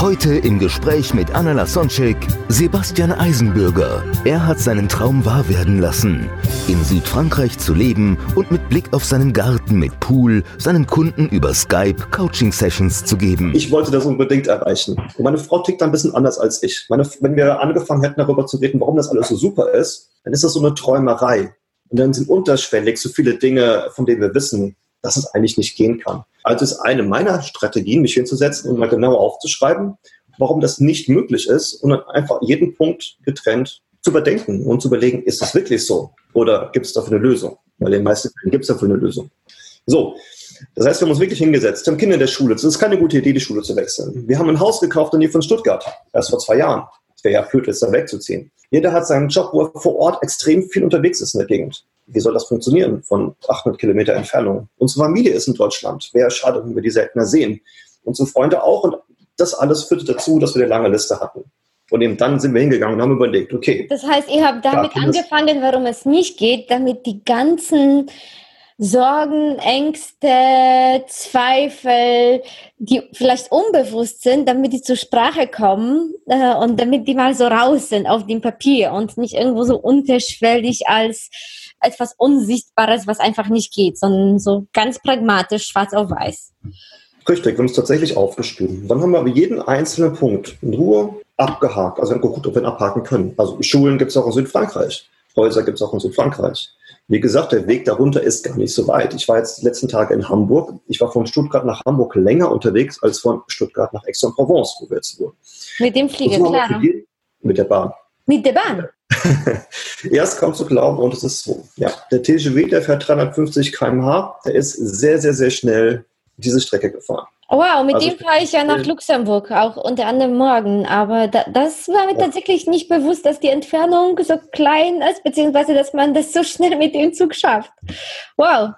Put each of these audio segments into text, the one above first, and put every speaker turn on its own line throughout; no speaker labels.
Heute im Gespräch mit Anna Lasonczek, Sebastian Eisenbürger. Er hat seinen Traum wahr werden lassen, in Südfrankreich zu leben und mit Blick auf seinen Garten mit Pool seinen Kunden über Skype Coaching-Sessions zu geben.
Ich wollte das unbedingt erreichen. Und meine Frau tickt ein bisschen anders als ich. Meine, wenn wir angefangen hätten, darüber zu reden, warum das alles so super ist, dann ist das so eine Träumerei. Und dann sind unterschwellig so viele Dinge, von denen wir wissen, dass es eigentlich nicht gehen kann. Also ist eine meiner Strategien, mich hinzusetzen und mal genauer aufzuschreiben, warum das nicht möglich ist und dann einfach jeden Punkt getrennt zu überdenken und zu überlegen, ist das wirklich so? Oder gibt es dafür eine Lösung? Weil in den meisten Fällen gibt es dafür eine Lösung. So, das heißt, wir haben uns wirklich hingesetzt, wir haben Kinder in der Schule. Es ist keine gute Idee, die Schule zu wechseln. Wir haben ein Haus gekauft in die von Stuttgart, erst vor zwei Jahren. Es wäre ja blöd, jetzt da wegzuziehen. Jeder hat seinen Job, wo er vor Ort extrem viel unterwegs ist in der Gegend. Wie soll das funktionieren von 800 Kilometer Entfernung? Unsere Familie ist in Deutschland. Wäre schade, wenn wir die seltener sehen. Unsere Freunde auch. Und das alles führte dazu, dass wir eine lange Liste hatten. Und eben dann sind wir hingegangen und haben überlegt, okay.
Das heißt, ihr habt damit
das-
angefangen, warum es nicht geht, damit die ganzen Sorgen, Ängste, Zweifel, die vielleicht unbewusst sind, damit die zur Sprache kommen äh, und damit die mal so raus sind auf dem Papier und nicht irgendwo so unterschwellig als etwas Unsichtbares, was einfach nicht geht, sondern so ganz pragmatisch, schwarz auf weiß.
Richtig, wir haben es tatsächlich aufgeschrieben. Dann haben wir aber jeden einzelnen Punkt in Ruhe abgehakt. Also geguckt, ob wir ihn abhaken können. Also Schulen gibt es auch in Südfrankreich. Häuser gibt es auch in Südfrankreich. Wie gesagt, der Weg darunter ist gar nicht so weit. Ich war jetzt die letzten Tage in Hamburg. Ich war von Stuttgart nach Hamburg länger unterwegs als von Stuttgart nach Aix-en-Provence, wo wir jetzt wohnen.
Mit dem Flieger, klar.
jeden- Mit der Bahn.
Mit der Bahn.
Erst kaum zu glauben und es ist so. Ja, der TGW, der fährt 350 km/h, der ist sehr, sehr, sehr schnell diese Strecke gefahren.
Wow, mit
Also
dem fahre ich ja nach Luxemburg, auch unter anderem morgen. Aber da, das war mir
Ja.
tatsächlich nicht bewusst, dass die Entfernung so klein ist, beziehungsweise dass man das so schnell mit dem Zug schafft. Wow.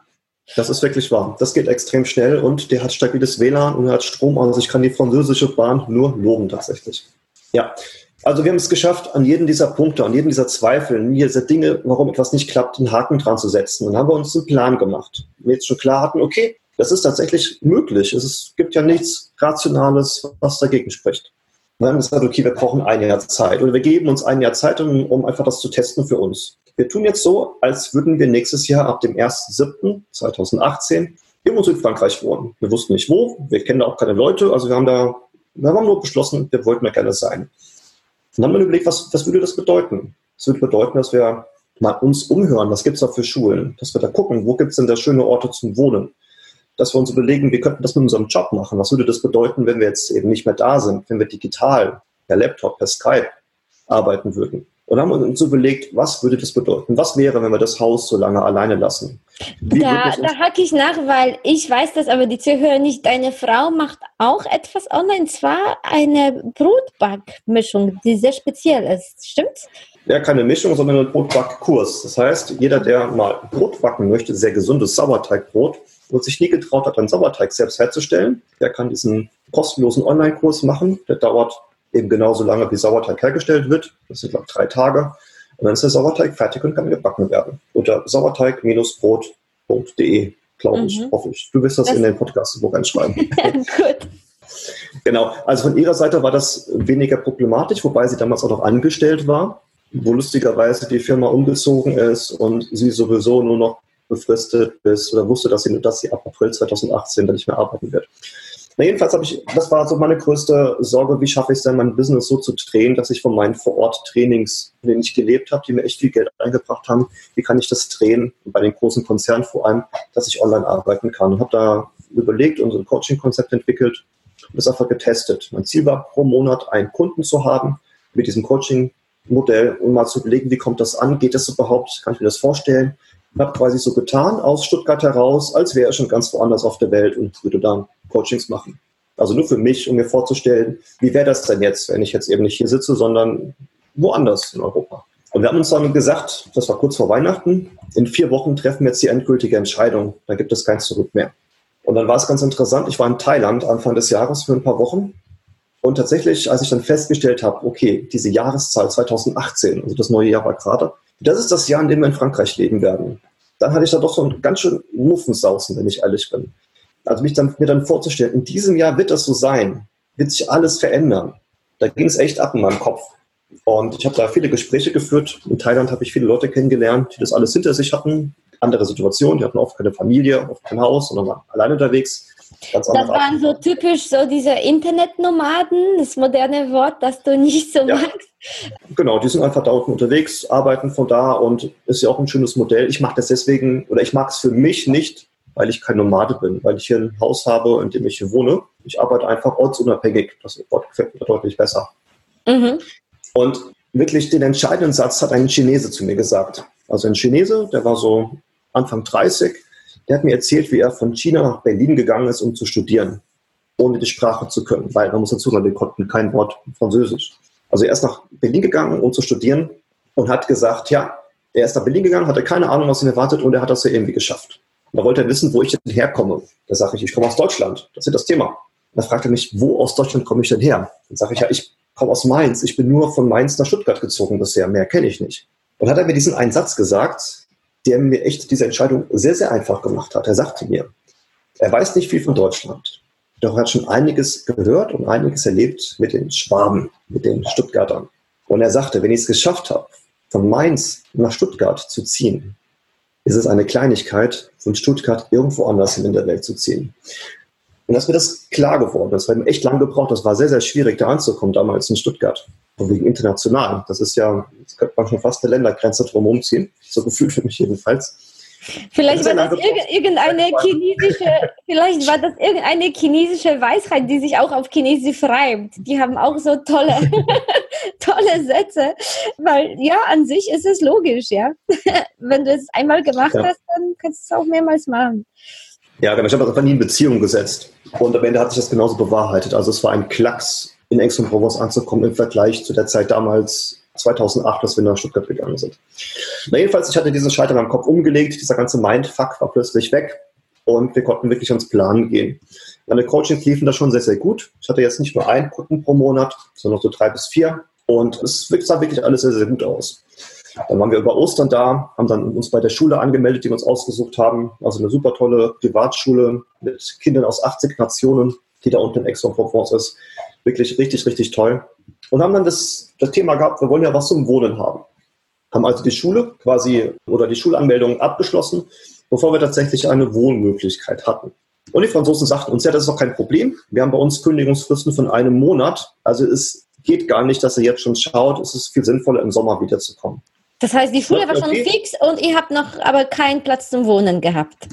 Das ist wirklich wahr. Das geht extrem schnell und der hat stabiles WLAN und er hat Strom. Also ich kann die französische Bahn nur loben tatsächlich. Ja, also wir haben es geschafft, an jedem dieser Punkte, an jedem dieser Zweifel, an dieser Dinge, warum etwas nicht klappt, einen Haken dran zu setzen. Dann haben wir uns einen Plan gemacht. Wir jetzt schon klar hatten, okay, das ist tatsächlich möglich. Es gibt ja nichts Rationales, was dagegen spricht. Dann haben wir gesagt, okay, wir brauchen ein Jahr Zeit. Oder wir geben uns ein Jahr Zeit, um, um einfach das zu testen für uns. Wir tun jetzt so, als würden wir nächstes Jahr ab dem 1.7.2018 irgendwo in Südfrankreich wohnen. Wir wussten nicht wo, wir kennen da auch keine Leute, also wir haben da, wir haben nur beschlossen, wir wollten da gerne sein. Und dann haben wir überlegt, was, was würde das bedeuten? Das würde bedeuten, dass wir mal uns umhören, was gibt es da für Schulen, dass wir da gucken, wo gibt es denn da schöne Orte zum Wohnen, dass wir uns überlegen, wir könnten das mit unserem Job machen. Was würde das bedeuten, wenn wir jetzt eben nicht mehr da sind, wenn wir digital, per Laptop, per Skype arbeiten würden? Und haben wir uns überlegt, was würde das bedeuten? Was wäre, wenn wir das Haus so lange alleine lassen? Wie
Da, da hacke ich nach, weil ich weiß das, aber die Zuhörer nicht. Deine Frau macht auch etwas online, zwar eine Brotbackmischung, die sehr speziell ist. Stimmt's?
Ja, keine Mischung, sondern ein Brotbackkurs. Das heißt, jeder, der mal Brot backen möchte, sehr gesundes Sauerteigbrot und sich nie getraut hat, einen Sauerteig selbst herzustellen, der kann diesen kostenlosen Online-Kurs machen. Der dauert eben genauso lange, wie Sauerteig hergestellt wird. Das sind, glaube ich, drei Tage. Und dann ist der Sauerteig fertig und kann gebacken werden. Unter sauerteig-brot.de, glaube ich,
Mhm.
hoffe ich. Du wirst das,
Das-
in den Podcast reinschreiben.
Gut.
Genau, also von ihrer Seite war das weniger problematisch, wobei sie damals auch noch angestellt war, wo lustigerweise die Firma umgezogen ist und sie sowieso nur noch befristet bis oder wusste, dass sie, dass sie ab April 2018 dann nicht mehr arbeiten wird. Na, jedenfalls habe ich, das war so meine größte Sorge, wie schaffe ich es denn, mein Business so zu drehen, dass ich von meinen Vor-Ort-Trainings, in denen ich gelebt habe, die mir echt viel Geld eingebracht haben, wie kann ich das drehen, bei den großen Konzernen vor allem, dass ich online arbeiten kann. Und habe da überlegt und so ein Coaching-Konzept entwickelt und das einfach getestet. Mein Ziel war, pro Monat einen Kunden zu haben mit diesem Coaching-Modell, um mal zu überlegen, wie kommt das an, geht das überhaupt, kann ich mir das vorstellen? Und habe quasi so getan, aus Stuttgart heraus, als wäre er schon ganz woanders auf der Welt und würde dann Coachings machen. Also nur für mich, um mir vorzustellen, wie wäre das denn jetzt, wenn ich jetzt eben nicht hier sitze, sondern woanders in Europa. Und wir haben uns dann gesagt, das war kurz vor Weihnachten, in vier Wochen treffen wir jetzt die endgültige Entscheidung. Da gibt es kein Zurück mehr. Und dann war es ganz interessant. Ich war in Thailand Anfang des Jahres für ein paar Wochen. Und tatsächlich, als ich dann festgestellt habe, okay, diese Jahreszahl 2018, also das neue Jahr war gerade, das ist das Jahr, in dem wir in Frankreich leben werden. Dann hatte ich da doch so ein ganz schön Muffensausen, wenn ich ehrlich bin. Also mich dann, mir dann vorzustellen, in diesem Jahr wird das so sein, wird sich alles verändern. Da ging es echt ab in meinem Kopf. Und ich habe da viele Gespräche geführt. In Thailand habe ich viele Leute kennengelernt, die das alles hinter sich hatten. Andere Situationen, die hatten oft keine Familie, oft kein Haus, sondern waren alleine unterwegs.
Ganz das waren so typisch so diese Internetnomaden, das moderne Wort, das du nicht so ja. magst.
Genau, die sind einfach da unten unterwegs, arbeiten von da und ist ja auch ein schönes Modell. Ich mag das deswegen, oder ich mag es für mich nicht, weil ich kein Nomade bin, weil ich hier ein Haus habe, in dem ich hier wohne. Ich arbeite einfach ortsunabhängig. Das Wort gefällt mir deutlich besser. Mhm. Und wirklich den entscheidenden Satz hat ein Chinese zu mir gesagt. Also ein Chinese, der war so Anfang 30, der hat mir erzählt, wie er von China nach Berlin gegangen ist, um zu studieren, ohne die Sprache zu können, weil man muss dazu sagen, wir konnten kein Wort Französisch. Also er ist nach Berlin gegangen, um zu studieren und hat gesagt, ja, er ist nach Berlin gegangen, hatte keine Ahnung, was ihn erwartet und er hat das ja irgendwie geschafft. Und da wollte er wissen, wo ich denn herkomme. Da sage ich, ich komme aus Deutschland. Das ist das Thema. Da fragt er mich, wo aus Deutschland komme ich denn her? Dann sage ich, ja, ich komme aus Mainz. Ich bin nur von Mainz nach Stuttgart gezogen bisher. Mehr kenne ich nicht. Und hat er mir diesen einen Satz gesagt, der mir echt diese Entscheidung sehr, sehr einfach gemacht hat. Er sagte mir, er weiß nicht viel von Deutschland, doch er hat schon einiges gehört und einiges erlebt mit den Schwaben, mit den Stuttgartern. Und er sagte, wenn ich es geschafft habe, von Mainz nach Stuttgart zu ziehen, ist es eine Kleinigkeit, von Stuttgart irgendwo anders in der Welt zu ziehen. Und dass mir das klar geworden ist, weil mir echt lange gebraucht, das war sehr, sehr schwierig, da anzukommen damals in Stuttgart. Und wegen international. Das ist ja, das könnte man schon fast eine Ländergrenze drum ziehen. So gefühlt für mich jedenfalls.
Vielleicht war das irgendeine chinesische, vielleicht war das irgendeine chinesische Weisheit, die sich auch auf Chinesisch reimt. Die haben auch so tolle, tolle Sätze. Weil ja, an sich ist es logisch, ja. Wenn du es einmal gemacht ja. hast, dann kannst du es auch mehrmals machen.
Ja, genau. Ich habe das einfach nie in Beziehung gesetzt. Und am Ende hat sich das genauso bewahrheitet. Also es war ein Klacks, in Aix-en-Provence anzukommen im Vergleich zu der Zeit damals 2008, als wir nach Stuttgart gegangen sind. Na jedenfalls, ich hatte diesen Schalter am Kopf umgelegt. Dieser ganze Mindfuck war plötzlich weg. Und wir konnten wirklich ans Plan gehen. Meine Coachings liefen da schon sehr, sehr gut. Ich hatte jetzt nicht nur einen Kunden pro Monat, sondern so drei bis vier. Und es sah wirklich alles sehr, sehr gut aus. Dann waren wir über Ostern da, haben dann uns bei der Schule angemeldet, die wir uns ausgesucht haben. Also eine super tolle Privatschule mit Kindern aus 80 Nationen, die da unten in Aix-en-Provence ist. Wirklich richtig, richtig toll. Und haben dann das, das Thema gehabt, wir wollen ja was zum Wohnen haben. Haben also die Schule quasi oder die Schulanmeldung abgeschlossen, bevor wir tatsächlich eine Wohnmöglichkeit hatten. Und die Franzosen sagten uns, ja, das ist doch kein Problem. Wir haben bei uns Kündigungsfristen von einem Monat. Also es geht gar nicht, dass ihr jetzt schon schaut. Es ist viel sinnvoller, im Sommer wiederzukommen.
Das heißt, die Schule war schon okay. fix und ihr habt noch aber keinen Platz zum Wohnen gehabt.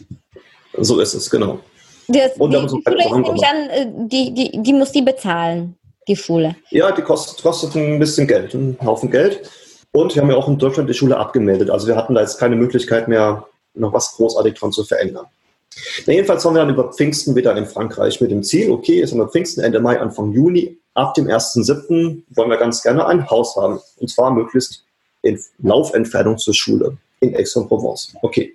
So ist es, genau.
Das, und die, die Schule ist nämlich an, äh, die, die, die muss die bezahlen, die Schule.
Ja, die kostet, kostet ein bisschen Geld, einen Haufen Geld. Und wir haben ja auch in Deutschland die Schule abgemeldet. Also wir hatten da jetzt keine Möglichkeit mehr, noch was großartig dran zu verändern. Na, jedenfalls waren wir dann über Pfingsten wieder in Frankreich mit dem Ziel, okay, jetzt haben wir Pfingsten, Ende Mai, Anfang Juni. Ab dem 1.7. wollen wir ganz gerne ein Haus haben. Und zwar möglichst in Laufentfernung zur Schule in Aix-en-Provence. Okay.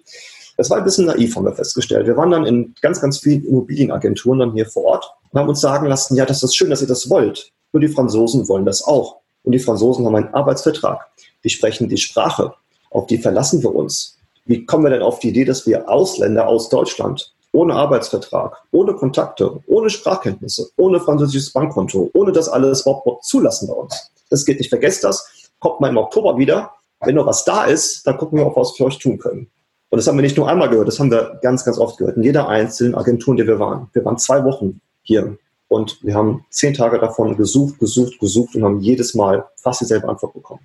Das war ein bisschen naiv, haben wir festgestellt. Wir waren dann in ganz, ganz vielen Immobilienagenturen dann hier vor Ort und haben uns sagen lassen, ja, das ist schön, dass ihr das wollt. Nur die Franzosen wollen das auch. Und die Franzosen haben einen Arbeitsvertrag. Die sprechen die Sprache. Auf die verlassen wir uns. Wie kommen wir denn auf die Idee, dass wir Ausländer aus Deutschland ohne Arbeitsvertrag, ohne Kontakte, ohne Sprachkenntnisse, ohne französisches Bankkonto, ohne das alles überhaupt zulassen bei uns? Das geht nicht. Vergesst das. Kommt mal im Oktober wieder. Wenn noch was da ist, dann gucken wir, ob wir was für euch tun können. Und das haben wir nicht nur einmal gehört, das haben wir ganz, ganz oft gehört. In jeder einzelnen Agentur, in der wir waren. Wir waren zwei Wochen hier und wir haben zehn Tage davon gesucht, gesucht, gesucht und haben jedes Mal fast dieselbe Antwort bekommen.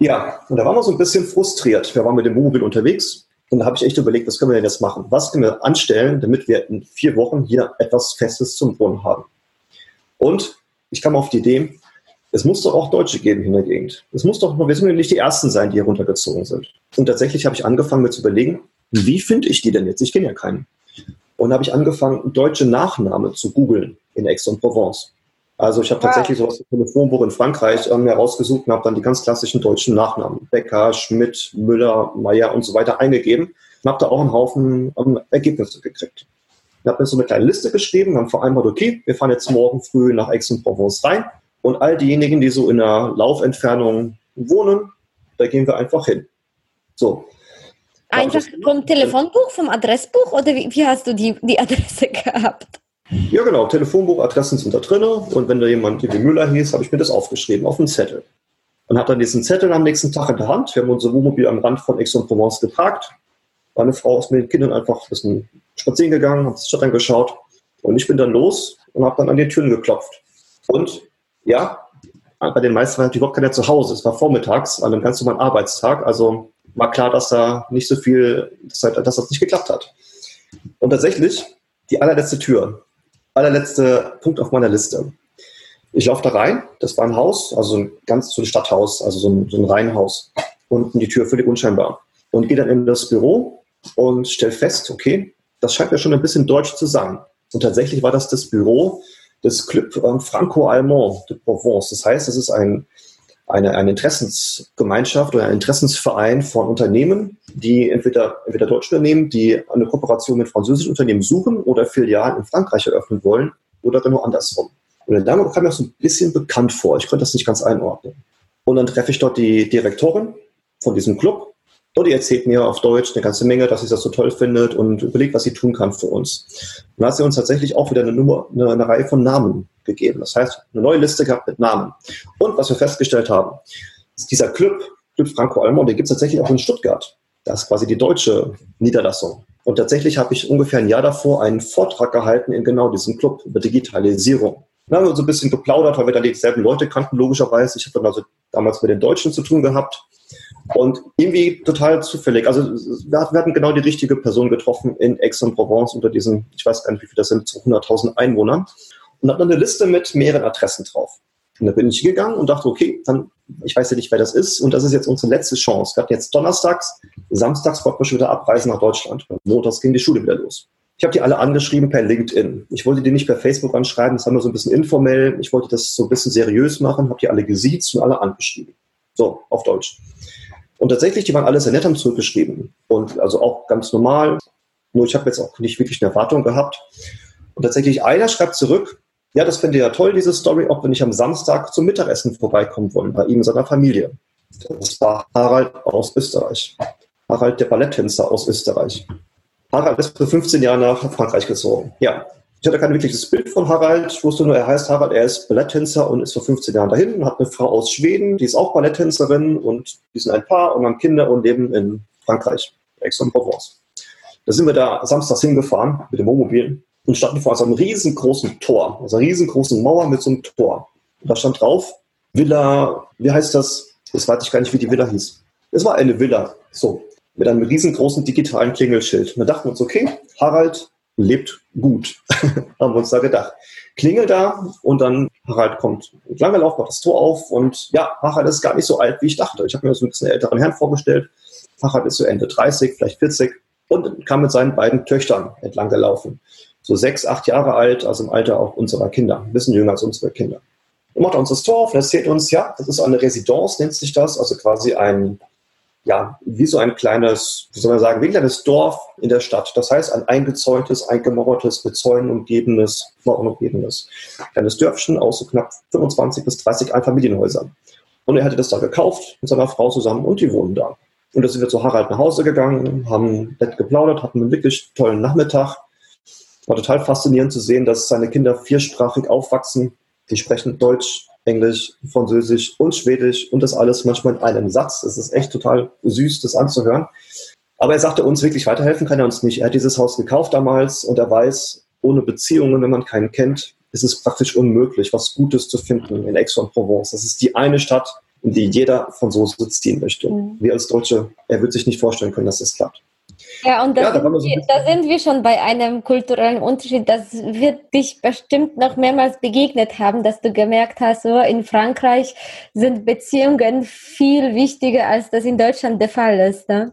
Ja, und da waren wir so ein bisschen frustriert. Wir waren mit dem Wohnmobil unterwegs und da habe ich echt überlegt, was können wir denn jetzt machen? Was können wir anstellen, damit wir in vier Wochen hier etwas Festes zum Wohnen haben? Und ich kam auf die Idee, es muss doch auch Deutsche geben in der Gegend. Es muss doch, wir sind nicht die Ersten sein, die hier runtergezogen sind. Und tatsächlich habe ich angefangen, mir zu überlegen, wie finde ich die denn jetzt? Ich kenne ja keinen. Und habe ich angefangen, deutsche Nachname zu googeln. in Aix-en-Provence. Also ich habe wow. tatsächlich sowas wie Telefonbuch in Frankreich ähm, herausgesucht und habe dann die ganz klassischen deutschen Nachnamen, Becker, Schmidt, Müller, Meyer und so weiter eingegeben und habe da auch einen Haufen ähm, Ergebnisse gekriegt. Ich habe mir so eine kleine Liste geschrieben, haben vereinbart, okay, wir fahren jetzt morgen früh nach Aix-en-Provence rein und all diejenigen, die so in der Laufentfernung wohnen, da gehen wir einfach hin. So.
Einfach vom Telefonbuch, vom Adressbuch oder wie, wie hast du die, die Adresse gehabt?
Ja, genau. Telefonbuch, Adressen sind da drin. Und wenn da jemand wie Müller hieß, habe ich mir das aufgeschrieben auf einen Zettel. Und habe dann diesen Zettel am nächsten Tag in der Hand. Wir haben unser Wohnmobil am Rand von Aix-en-Provence geparkt. Meine Frau ist mit den Kindern einfach ein bisschen spazieren gegangen, hat sich Stadt angeschaut. Und ich bin dann los und habe dann an die Türen geklopft. Und ja, bei den meisten war überhaupt keiner zu Hause. Es war vormittags, an einem ganz normalen Arbeitstag. Also war klar, dass da nicht so viel, dass, dass das nicht geklappt hat. Und tatsächlich, die allerletzte Tür, allerletzte Punkt auf meiner Liste. Ich laufe da rein, das war ein Haus, also ein ganz so ein Stadthaus, also so ein, so ein Reihenhaus. Unten die Tür völlig unscheinbar. Und gehe dann in das Büro und stelle fest, okay, das scheint mir schon ein bisschen deutsch zu sein. Und tatsächlich war das das Büro des Club Franco-Allemand de Provence. Das heißt, es ist ein eine, eine Interessensgemeinschaft oder ein Interessensverein von Unternehmen, die entweder, entweder deutsche Unternehmen, die eine Kooperation mit französischen Unternehmen suchen oder Filialen in Frankreich eröffnen wollen oder genau andersrum. Und der Name kam mir so ein bisschen bekannt vor. Ich konnte das nicht ganz einordnen. Und dann treffe ich dort die Direktorin von diesem Club und die erzählt mir auf Deutsch eine ganze Menge, dass sie das so toll findet und überlegt, was sie tun kann für uns. Und dann hat sie uns tatsächlich auch wieder eine, Nummer, eine, eine Reihe von Namen gegeben. Das heißt, eine neue Liste gehabt mit Namen. Und was wir festgestellt haben, ist dieser Club, Club Franco Almond, den gibt es tatsächlich auch in Stuttgart. Das ist quasi die deutsche Niederlassung. Und tatsächlich habe ich ungefähr ein Jahr davor einen Vortrag gehalten in genau diesem Club über Digitalisierung. Dann haben wir so ein bisschen geplaudert, weil wir dann dieselben Leute kannten, logischerweise. Ich habe dann also damals mit den Deutschen zu tun gehabt. Und irgendwie total zufällig. Also wir hatten genau die richtige Person getroffen in Aix-en-Provence unter diesen, ich weiß gar nicht, wie viele das sind, 100.000 Einwohnern und hat dann eine Liste mit mehreren Adressen drauf. Und da bin ich gegangen und dachte, okay, dann, ich weiß ja nicht, wer das ist, und das ist jetzt unsere letzte Chance. Wir hatten jetzt donnerstags, samstags wollten wir schon wieder abreisen nach Deutschland. Montags ging die Schule wieder los. Ich habe die alle angeschrieben per LinkedIn. Ich wollte die nicht per Facebook anschreiben, das haben wir so ein bisschen informell. Ich wollte das so ein bisschen seriös machen, habe die alle gesiezt und alle angeschrieben. So, auf Deutsch. Und tatsächlich, die waren alle sehr nett, haben zurückgeschrieben. Und also auch ganz normal. Nur ich habe jetzt auch nicht wirklich eine Erwartung gehabt. Und tatsächlich einer schreibt zurück, ja, das finde ich ja toll, diese Story, auch wenn ich am Samstag zum Mittagessen vorbeikommen wollen, bei ihm und seiner Familie. Das war Harald aus Österreich. Harald, der Balletttänzer aus Österreich. Harald ist für 15 Jahre nach Frankreich gezogen. Ja, ich hatte kein wirkliches Bild von Harald. Ich wusste nur, er heißt Harald, er ist Balletttänzer und ist vor 15 Jahren dahin und hat eine Frau aus Schweden, die ist auch Balletttänzerin und die sind ein Paar und haben Kinder und leben in Frankreich, Aix-en-Provence. Da sind wir da samstags hingefahren mit dem Wohnmobil und standen vor so einem riesengroßen Tor, also einer riesengroßen Mauer mit so einem Tor. Und da stand drauf, Villa, wie heißt das? Das weiß ich gar nicht, wie die Villa hieß. Es war eine Villa, so, mit einem riesengroßen digitalen Klingelschild. Und da dachten wir uns, okay, Harald lebt gut, haben wir uns da gedacht. Klingel da und dann Harald kommt lange Lauf, macht das Tor auf und ja, Harald ist gar nicht so alt, wie ich dachte. Ich habe mir so ein bisschen älteren Herrn vorgestellt. Harald ist so Ende 30, vielleicht 40 und kam mit seinen beiden Töchtern entlang gelaufen so sechs, acht Jahre alt, also im Alter auch unserer Kinder, ein bisschen jünger als unsere Kinder. Und macht uns das Tor auf und erzählt uns, ja, das ist eine Residence, nennt sich das, also quasi ein, ja, wie so ein kleines, wie soll man sagen, wie ein kleines Dorf in der Stadt. Das heißt, ein eingezäuntes, eingemauertes, mit Zäunen umgebenes, Mauern umgebenes kleines Dörfchen aus so knapp 25 bis 30 Einfamilienhäusern. Und er hatte das da gekauft mit seiner Frau zusammen und die wohnen da. Und da sind wir zu Harald nach Hause gegangen, haben nett geplaudert, hatten einen wirklich tollen Nachmittag war total faszinierend zu sehen, dass seine Kinder viersprachig aufwachsen. Die sprechen Deutsch, Englisch, Französisch und Schwedisch und das alles manchmal in einem Satz. Es ist echt total süß, das anzuhören. Aber er sagte uns wirklich weiterhelfen kann er uns nicht. Er hat dieses Haus gekauft damals und er weiß, ohne Beziehungen, wenn man keinen kennt, ist es praktisch unmöglich, was Gutes zu finden in Aix-en-Provence. Das ist die eine Stadt, in die jeder Franzose ziehen möchte. Mhm. Wir als Deutsche, er wird sich nicht vorstellen können, dass das klappt.
Ja, und da, ja, sind wir, da, sind wir, schon bei einem kulturellen Unterschied. Das wird dich bestimmt noch mehrmals begegnet haben, dass du gemerkt hast, so in Frankreich sind Beziehungen viel wichtiger, als das in Deutschland der Fall ist. Ne?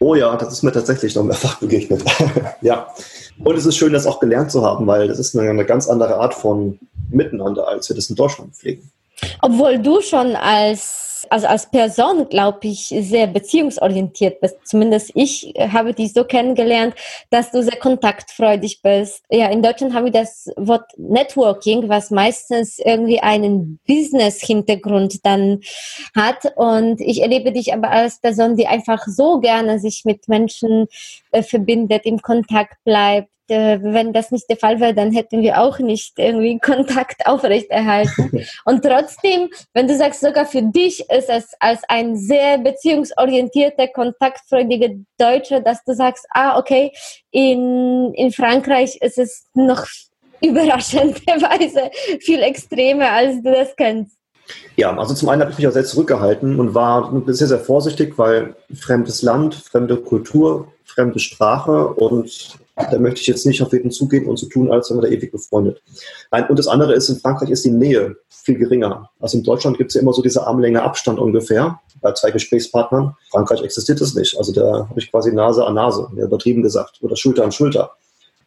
Oh ja, das ist mir tatsächlich noch mehrfach begegnet. ja. Und es ist schön, das auch gelernt zu haben, weil das ist eine, eine ganz andere Art von Miteinander, als wir das in Deutschland pflegen.
Obwohl du schon als also als Person, glaube ich, sehr beziehungsorientiert bist. Zumindest ich habe dich so kennengelernt, dass du sehr kontaktfreudig bist. Ja, in Deutschland haben wir das Wort Networking, was meistens irgendwie einen Business-Hintergrund dann hat. Und ich erlebe dich aber als Person, die einfach so gerne sich mit Menschen äh, verbindet, im Kontakt bleibt äh, wenn das nicht der Fall wäre, dann hätten wir auch nicht irgendwie Kontakt aufrechterhalten. Und trotzdem, wenn du sagst, sogar für dich ist es als ein sehr beziehungsorientierter, kontaktfreudiger Deutscher, dass du sagst, ah, okay, in, in Frankreich ist es noch überraschenderweise viel extremer, als du das kennst.
Ja, also zum einen habe ich mich auch sehr zurückgehalten und war sehr, sehr vorsichtig, weil fremdes Land, fremde Kultur, fremde Sprache und da möchte ich jetzt nicht auf jeden zugehen und so tun, als wären wir da ewig befreundet. Und das andere ist, in Frankreich ist die Nähe viel geringer. Also in Deutschland gibt es ja immer so diese Armlänge Abstand ungefähr bei zwei Gesprächspartnern. In Frankreich existiert das nicht. Also da habe ich quasi Nase an Nase, übertrieben gesagt, oder Schulter an Schulter.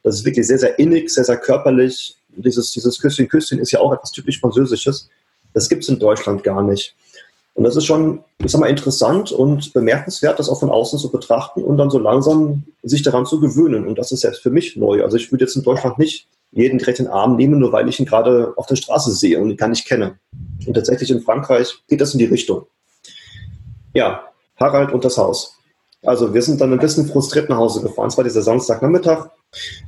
Das ist wirklich sehr, sehr innig, sehr, sehr körperlich. Dieses, dieses Küsschen, Küsschen ist ja auch etwas typisch Französisches. Das gibt es in Deutschland gar nicht. Und das ist schon, ich sag mal, interessant und bemerkenswert, das auch von außen zu betrachten und dann so langsam sich daran zu gewöhnen. Und das ist selbst für mich neu. Also ich würde jetzt in Deutschland nicht jeden direkt in den Arm nehmen, nur weil ich ihn gerade auf der Straße sehe und ihn gar nicht kenne. Und tatsächlich in Frankreich geht das in die Richtung. Ja, Harald und das Haus. Also wir sind dann ein bisschen frustriert nach Hause gefahren. Es war dieser Samstagnachmittag.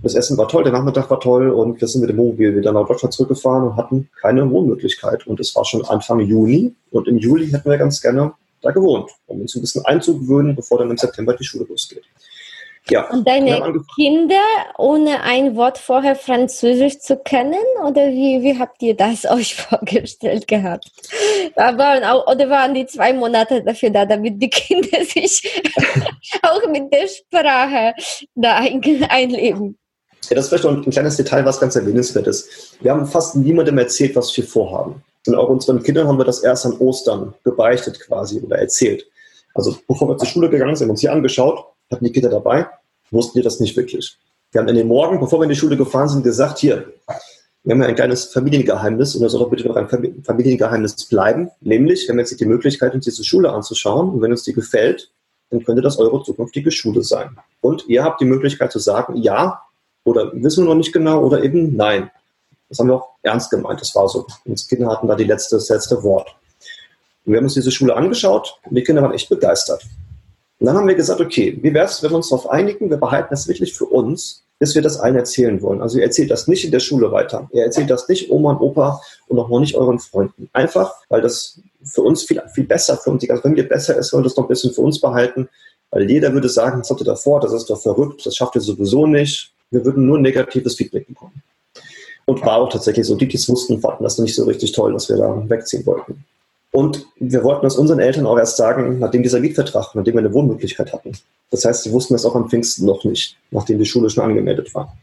Das Essen war toll, der Nachmittag war toll und wir sind mit dem Wohnmobil wieder nach Deutschland zurückgefahren und hatten keine Wohnmöglichkeit. Und es war schon Anfang Juni und im Juli hätten wir ganz gerne da gewohnt, um uns ein bisschen einzugewöhnen, bevor dann im September die Schule losgeht.
Ja. Und deine Kinder, ohne ein Wort vorher Französisch zu kennen, oder wie, wie habt ihr das euch vorgestellt gehabt? Auch, oder waren die zwei Monate dafür da, damit die Kinder sich auch mit der Sprache da ein, einleben?
Ja, das ist vielleicht noch ein kleines Detail, was ganz erwähnenswert ist. Wir haben fast niemandem erzählt, was wir vorhaben. Und auch unseren Kindern haben wir das erst an Ostern gebeichtet quasi oder erzählt. Also bevor wir zur Schule gegangen sind, haben wir uns hier angeschaut hatten die Kinder dabei, wussten die das nicht wirklich. Wir haben in den Morgen, bevor wir in die Schule gefahren sind, gesagt, hier, wir haben ja ein kleines Familiengeheimnis und das soll doch bitte ein Familiengeheimnis bleiben. Nämlich, wir haben jetzt die Möglichkeit, uns diese Schule anzuschauen und wenn uns die gefällt, dann könnte das eure zukünftige Schule sein. Und ihr habt die Möglichkeit zu sagen, ja oder wissen wir noch nicht genau oder eben nein. Das haben wir auch ernst gemeint, das war so. Unsere Kinder hatten da die letzte, das letzte Wort. Und wir haben uns diese Schule angeschaut und die Kinder waren echt begeistert. Und dann haben wir gesagt, okay, wie wäre es, wenn wir uns darauf einigen, wir behalten das wirklich für uns, bis wir das allen erzählen wollen. Also ihr erzählt das nicht in der Schule weiter. Ihr erzählt das nicht Oma und Opa und auch noch nicht euren Freunden. Einfach, weil das für uns viel, viel besser, für uns die ganze Familie besser ist, wollen das noch ein bisschen für uns behalten. Weil jeder würde sagen, was habt ihr davor, das ist doch verrückt, das schafft ihr sowieso nicht. Wir würden nur negatives Feedback bekommen. Und war auch tatsächlich so. Die, die es wussten, fanden das nicht so richtig toll, dass wir da wegziehen wollten. Und wir wollten das unseren Eltern auch erst sagen, nachdem dieser Mietvertrag, nachdem wir eine Wohnmöglichkeit hatten. Das heißt, sie wussten das auch am Pfingsten noch nicht, nachdem die Schule schon angemeldet war.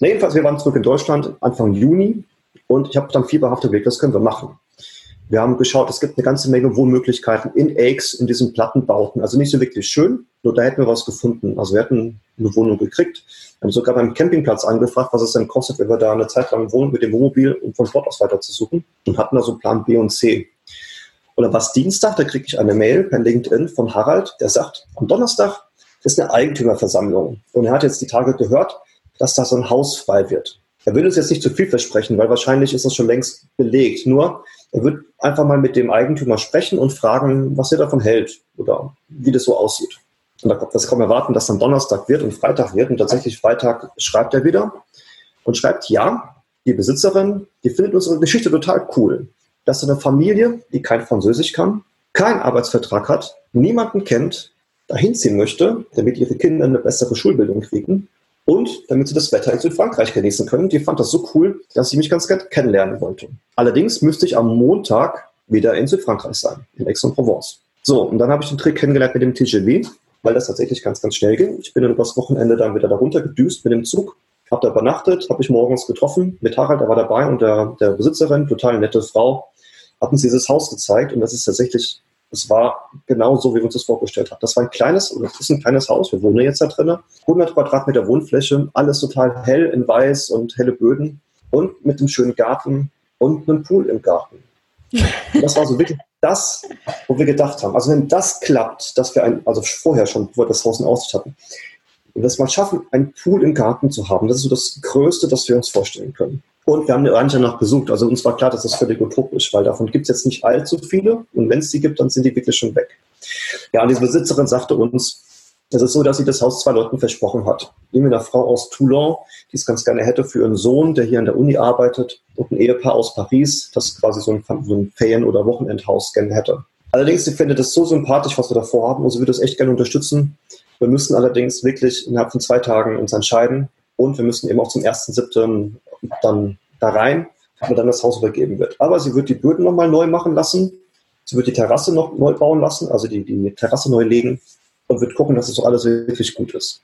Na, jedenfalls, wir waren zurück in Deutschland Anfang Juni und ich habe dann fieberhaft überlegt, was können wir machen? Wir haben geschaut, es gibt eine ganze Menge Wohnmöglichkeiten in Aix, in diesen Plattenbauten. Also nicht so wirklich schön, nur da hätten wir was gefunden. Also wir hätten eine Wohnung gekriegt. Haben sogar beim Campingplatz angefragt, was es denn kostet, wenn wir da eine Zeit lang wohnen mit dem Wohnmobil, um von dort aus weiter zu suchen. Und hatten da so Plan B und C. Oder was Dienstag, da kriege ich eine Mail per LinkedIn von Harald, der sagt, am Donnerstag ist eine Eigentümerversammlung. Und er hat jetzt die Tage gehört, dass da so ein Haus frei wird. Er will uns jetzt nicht zu viel versprechen, weil wahrscheinlich ist das schon längst belegt. Nur, er wird einfach mal mit dem Eigentümer sprechen und fragen, was er davon hält oder wie das so aussieht. Und da das kann man erwarten, dass dann Donnerstag wird und Freitag wird. Und tatsächlich Freitag schreibt er wieder und schreibt, ja, die Besitzerin, die findet unsere Geschichte total cool dass eine Familie, die kein Französisch kann, keinen Arbeitsvertrag hat, niemanden kennt, dahin ziehen möchte, damit ihre Kinder eine bessere Schulbildung kriegen und damit sie das Wetter in Südfrankreich genießen können. Die fand das so cool, dass sie mich ganz gerne kennenlernen wollte. Allerdings müsste ich am Montag wieder in Südfrankreich sein, in Aix-en-Provence. So, und dann habe ich den Trick kennengelernt mit dem TGV, weil das tatsächlich ganz, ganz schnell ging. Ich bin dann übers Wochenende dann wieder darunter gedüst mit dem Zug, habe da übernachtet, habe ich morgens getroffen mit Harald, der war dabei und der, der Besitzerin, total nette Frau, hat uns dieses Haus gezeigt und das ist tatsächlich Es war genau so, wie wir uns das vorgestellt haben. Das war ein kleines, oder das ist ein kleines Haus, wir wohnen jetzt da drin. 100 Quadratmeter Wohnfläche, alles total hell in weiß und helle Böden und mit einem schönen Garten und einem Pool im Garten. Und das war so wirklich das, wo wir gedacht haben. Also wenn das klappt, dass wir ein, also vorher schon, bevor wir das Haus in Aussicht hatten, und dass wir schaffen, einen Pool im Garten zu haben, das ist so das Größte, das wir uns vorstellen können. Und wir haben gar nicht danach gesucht. Also uns war klar, dass das völlig utopisch, weil davon gibt es jetzt nicht allzu viele. Und wenn es die gibt, dann sind die wirklich schon weg. Ja, und diese Besitzerin sagte uns, es ist so, dass sie das Haus zwei Leuten versprochen hat. Ihm eine Frau aus Toulon, die es ganz gerne hätte für ihren Sohn, der hier an der Uni arbeitet, und ein Ehepaar aus Paris, das quasi so ein, so ein Ferien- oder Wochenendhaus gerne hätte. Allerdings, sie findet es so sympathisch, was wir davor haben, und sie würde es echt gerne unterstützen. Wir müssen allerdings wirklich innerhalb von zwei Tagen uns entscheiden und wir müssen eben auch zum 1.7. dann da rein, wo dann das Haus übergeben wird. Aber sie wird die Böden nochmal neu machen lassen. Sie wird die Terrasse noch neu bauen lassen, also die, die Terrasse neu legen und wird gucken, dass es das alles wirklich gut ist.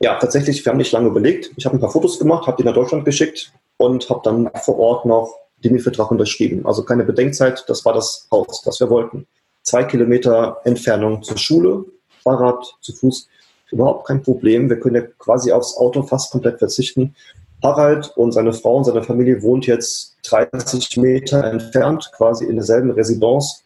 Ja, tatsächlich, wir haben nicht lange überlegt. Ich habe ein paar Fotos gemacht, habe die nach Deutschland geschickt und habe dann vor Ort noch den Mietvertrag unterschrieben. Also keine Bedenkzeit, das war das Haus, das wir wollten. Zwei Kilometer Entfernung zur Schule, Fahrrad, zu Fuß, überhaupt kein Problem. Wir können ja quasi aufs Auto fast komplett verzichten. Harald und seine Frau und seine Familie wohnt jetzt 30 Meter entfernt, quasi in derselben Residence.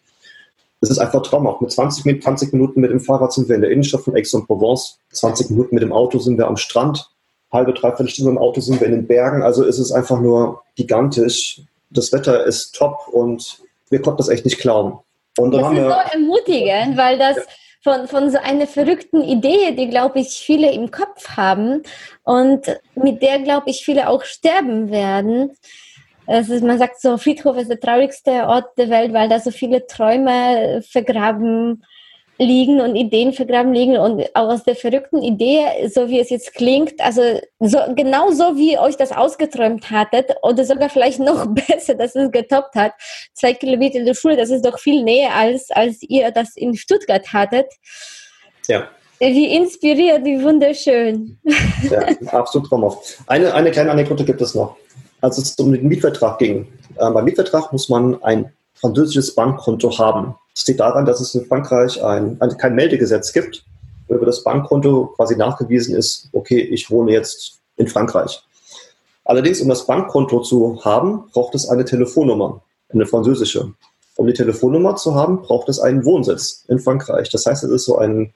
Es ist einfach traumhaft. Mit 20, 20 Minuten mit dem Fahrrad sind wir in der Innenstadt von Aix-en-Provence. 20 Minuten mit dem Auto sind wir am Strand. Halbe, dreiviertel Stunde im Auto sind wir in den Bergen. Also es ist einfach nur gigantisch. Das Wetter ist top und wir konnten das echt nicht glauben. Und
dann das haben ist wir, so ermutigend, weil das von, von so einer verrückten Idee, die, glaube ich, viele im Kopf haben und mit der, glaube ich, viele auch sterben werden. Ist, man sagt so, Friedhof ist der traurigste Ort der Welt, weil da so viele Träume vergraben liegen und Ideen vergraben liegen und auch aus der verrückten Idee, so wie es jetzt klingt, also so, genau so wie ihr euch das ausgeträumt hattet oder sogar vielleicht noch besser, dass es getoppt hat. Zwei Kilometer in der Schule, das ist doch viel näher als, als ihr das in Stuttgart hattet.
Ja.
Wie inspiriert, wie wunderschön.
Ja, absolut traumhaft. Eine, eine kleine Anekdote gibt es noch. Als es um den Mietvertrag ging. Äh, beim Mietvertrag muss man ein französisches Bankkonto haben. Das liegt daran, dass es in Frankreich ein, ein, kein Meldegesetz gibt, wo über das Bankkonto quasi nachgewiesen ist, okay, ich wohne jetzt in Frankreich. Allerdings, um das Bankkonto zu haben, braucht es eine Telefonnummer, eine französische. Um die Telefonnummer zu haben, braucht es einen Wohnsitz in Frankreich. Das heißt, es ist so ein,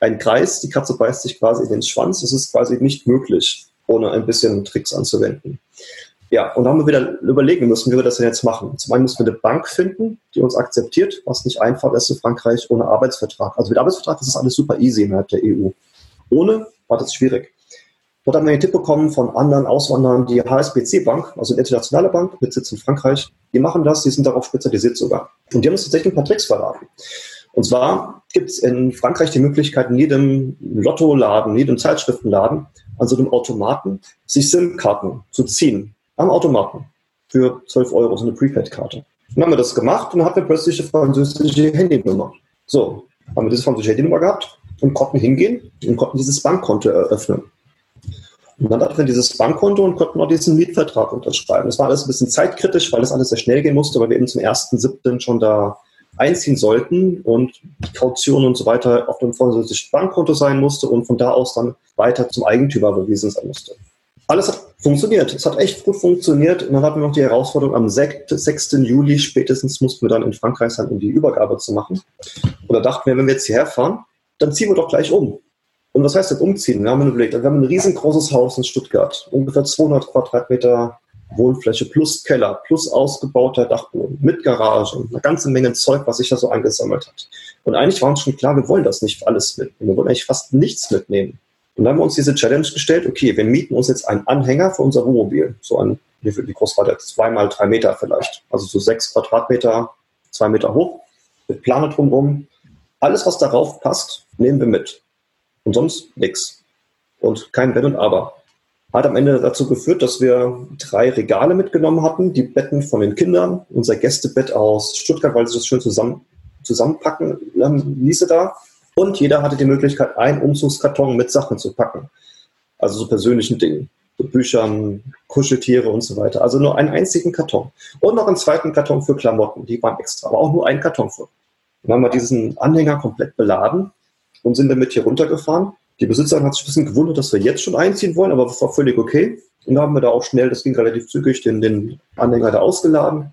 ein Kreis, die Katze beißt sich quasi in den Schwanz. Es ist quasi nicht möglich, ohne ein bisschen Tricks anzuwenden. Ja, und dann haben wir wieder überlegen müssen, wie wir das denn jetzt machen. Zum einen müssen wir eine Bank finden, die uns akzeptiert, was nicht einfach ist in Frankreich ohne Arbeitsvertrag. Also mit Arbeitsvertrag ist das alles super easy innerhalb der EU. Ohne war das schwierig. Dort haben wir einen Tipp bekommen von anderen Auswanderern, die HSBC Bank, also eine internationale Bank mit Sitz in Frankreich, die machen das, die sind darauf spezialisiert sogar. Und die haben uns tatsächlich ein paar Tricks verraten. Und zwar gibt es in Frankreich die Möglichkeit, in jedem Lottoladen, in jedem Zeitschriftenladen, an so einem Automaten, sich SIM-Karten zu ziehen am Automaten für 12 Euro, so eine Prepaid-Karte. Dann haben wir das gemacht und dann hatten wir plötzlich eine französische Handynummer. So, haben wir diese französische Handynummer gehabt und konnten hingehen und konnten dieses Bankkonto eröffnen. Und dann hatten wir dieses Bankkonto und konnten auch diesen Mietvertrag unterschreiben. Das war alles ein bisschen zeitkritisch, weil das alles sehr schnell gehen musste, weil wir eben zum 1.7. schon da einziehen sollten und die Kaution und so weiter auf dem französischen Bankkonto sein musste und von da aus dann weiter zum Eigentümer überwiesen sein musste alles hat funktioniert. Es hat echt gut funktioniert. Und dann hatten wir noch die Herausforderung, am 6. 6. Juli spätestens mussten wir dann in Frankreich sein, um die Übergabe zu machen. Und da dachten wir, wenn wir jetzt hierher fahren, dann ziehen wir doch gleich um. Und was heißt denn umziehen? Wir haben überlegt, wir haben ein riesengroßes Haus in Stuttgart, ungefähr 200 Quadratmeter Wohnfläche plus Keller plus ausgebauter Dachboden mit Garage und eine ganze Menge Zeug, was sich da so angesammelt hat. Und eigentlich war uns schon klar, wir wollen das nicht alles mitnehmen. Wir wollen eigentlich fast nichts mitnehmen. Und dann haben wir uns diese Challenge gestellt, okay, wir mieten uns jetzt einen Anhänger für unser Wohnmobil. So ein, wie, wie groß war der? Zwei mal drei Meter vielleicht. Also so sechs Quadratmeter, zwei Meter hoch, mit Plane drumherum. Alles, was darauf passt, nehmen wir mit. Und sonst nichts. Und kein Wenn und Aber. Hat am Ende dazu geführt, dass wir drei Regale mitgenommen hatten, die Betten von den Kindern, unser Gästebett aus Stuttgart, weil sie das schön zusammen, zusammenpacken ließe da und jeder hatte die Möglichkeit, einen Umzugskarton mit Sachen zu packen. Also so persönlichen Dingen. So Büchern, Kuscheltiere und so weiter. Also nur einen einzigen Karton. Und noch einen zweiten Karton für Klamotten. Die waren extra, aber auch nur ein Karton für. Dann haben wir diesen Anhänger komplett beladen und sind damit hier runtergefahren. Die Besitzerin hat sich ein bisschen gewundert, dass wir jetzt schon einziehen wollen, aber das war völlig okay. Und dann haben wir da auch schnell, das ging relativ zügig, den, den Anhänger da ausgeladen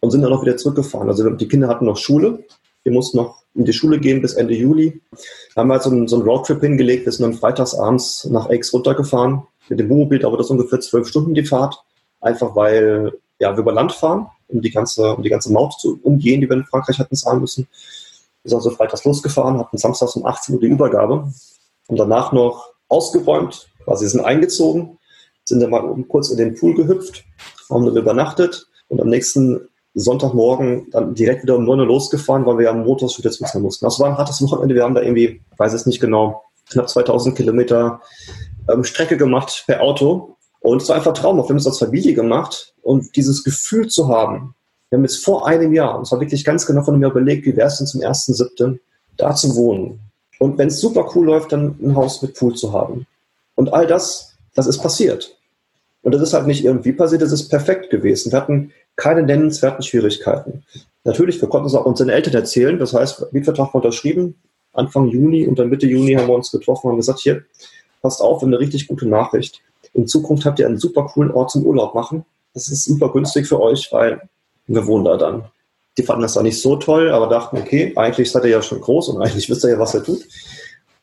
und sind dann auch wieder zurückgefahren. Also die Kinder hatten noch Schule. Wir mussten noch in die Schule gehen bis Ende Juli. Haben wir halt so einen, so einen Roadtrip hingelegt. Wir sind dann freitagsabends nach Aix runtergefahren. Mit dem Wohnmobil dauert das ungefähr zwölf Stunden die Fahrt. Einfach weil ja, wir über Land fahren, um die ganze, um die ganze Maut zu umgehen, die wir in Frankreich hatten zahlen müssen. Wir sind also freitags losgefahren, hatten samstags um 18 Uhr die Übergabe und danach noch ausgeräumt, quasi sind eingezogen, sind dann mal kurz in den Pool gehüpft, haben dann übernachtet und am nächsten Sonntagmorgen dann direkt wieder um 9 Uhr losgefahren, weil wir ja am Motor wieder zurück mussten. Das war ein hartes Wochenende. Wir haben da irgendwie, weiß es nicht genau, knapp 2000 Kilometer ähm, Strecke gemacht per Auto. Und es war einfach traumhaft. Wir haben es als Familie gemacht und dieses Gefühl zu haben, wir haben jetzt vor einem Jahr, und zwar wirklich ganz genau von Jahr überlegt, wie wäre es denn zum 1.7. da zu wohnen. Und wenn es super cool läuft, dann ein Haus mit Pool zu haben. Und all das, das ist passiert. Und das ist halt nicht irgendwie passiert, das ist perfekt gewesen. Wir hatten keine nennenswerten Schwierigkeiten. Natürlich, wir konnten es auch unseren Eltern erzählen. Das heißt, Mietvertrag war unterschrieben, Anfang Juni und dann Mitte Juni haben wir uns getroffen und haben gesagt, hier, passt auf, eine richtig gute Nachricht. In Zukunft habt ihr einen super coolen Ort zum Urlaub machen. Das ist super günstig für euch, weil wir wohnen da dann. Die fanden das dann nicht so toll, aber dachten, okay, eigentlich seid ihr ja schon groß und eigentlich wisst ihr ja, was ihr tut.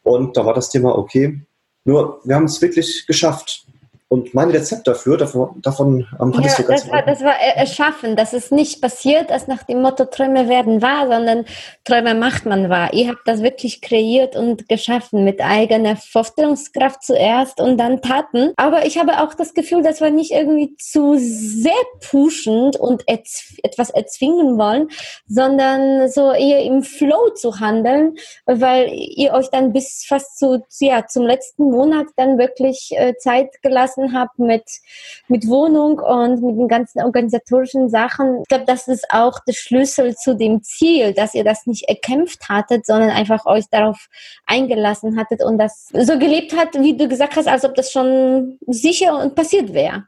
Und da war das Thema okay. Nur, wir haben es wirklich geschafft. Und mein Rezept dafür, davon, davon
ähm, hattest ja, du ganz das war, das war erschaffen, dass es nicht passiert, dass nach dem Motto Träume werden wahr, sondern Träume macht man wahr. Ihr habt das wirklich kreiert und geschaffen mit eigener Vorstellungskraft zuerst und dann Taten. Aber ich habe auch das Gefühl, dass wir nicht irgendwie zu sehr pushend und etwas erzwingen wollen, sondern so eher im Flow zu handeln, weil ihr euch dann bis fast zu, ja, zum letzten Monat dann wirklich äh, Zeit gelassen gelassen habe mit, mit Wohnung und mit den ganzen organisatorischen Sachen. Ich glaube, das ist auch der Schlüssel zu dem Ziel, dass ihr das nicht erkämpft hattet, sondern einfach euch darauf eingelassen hattet und das so gelebt hat, wie du gesagt hast, als ob das schon sicher und passiert wäre.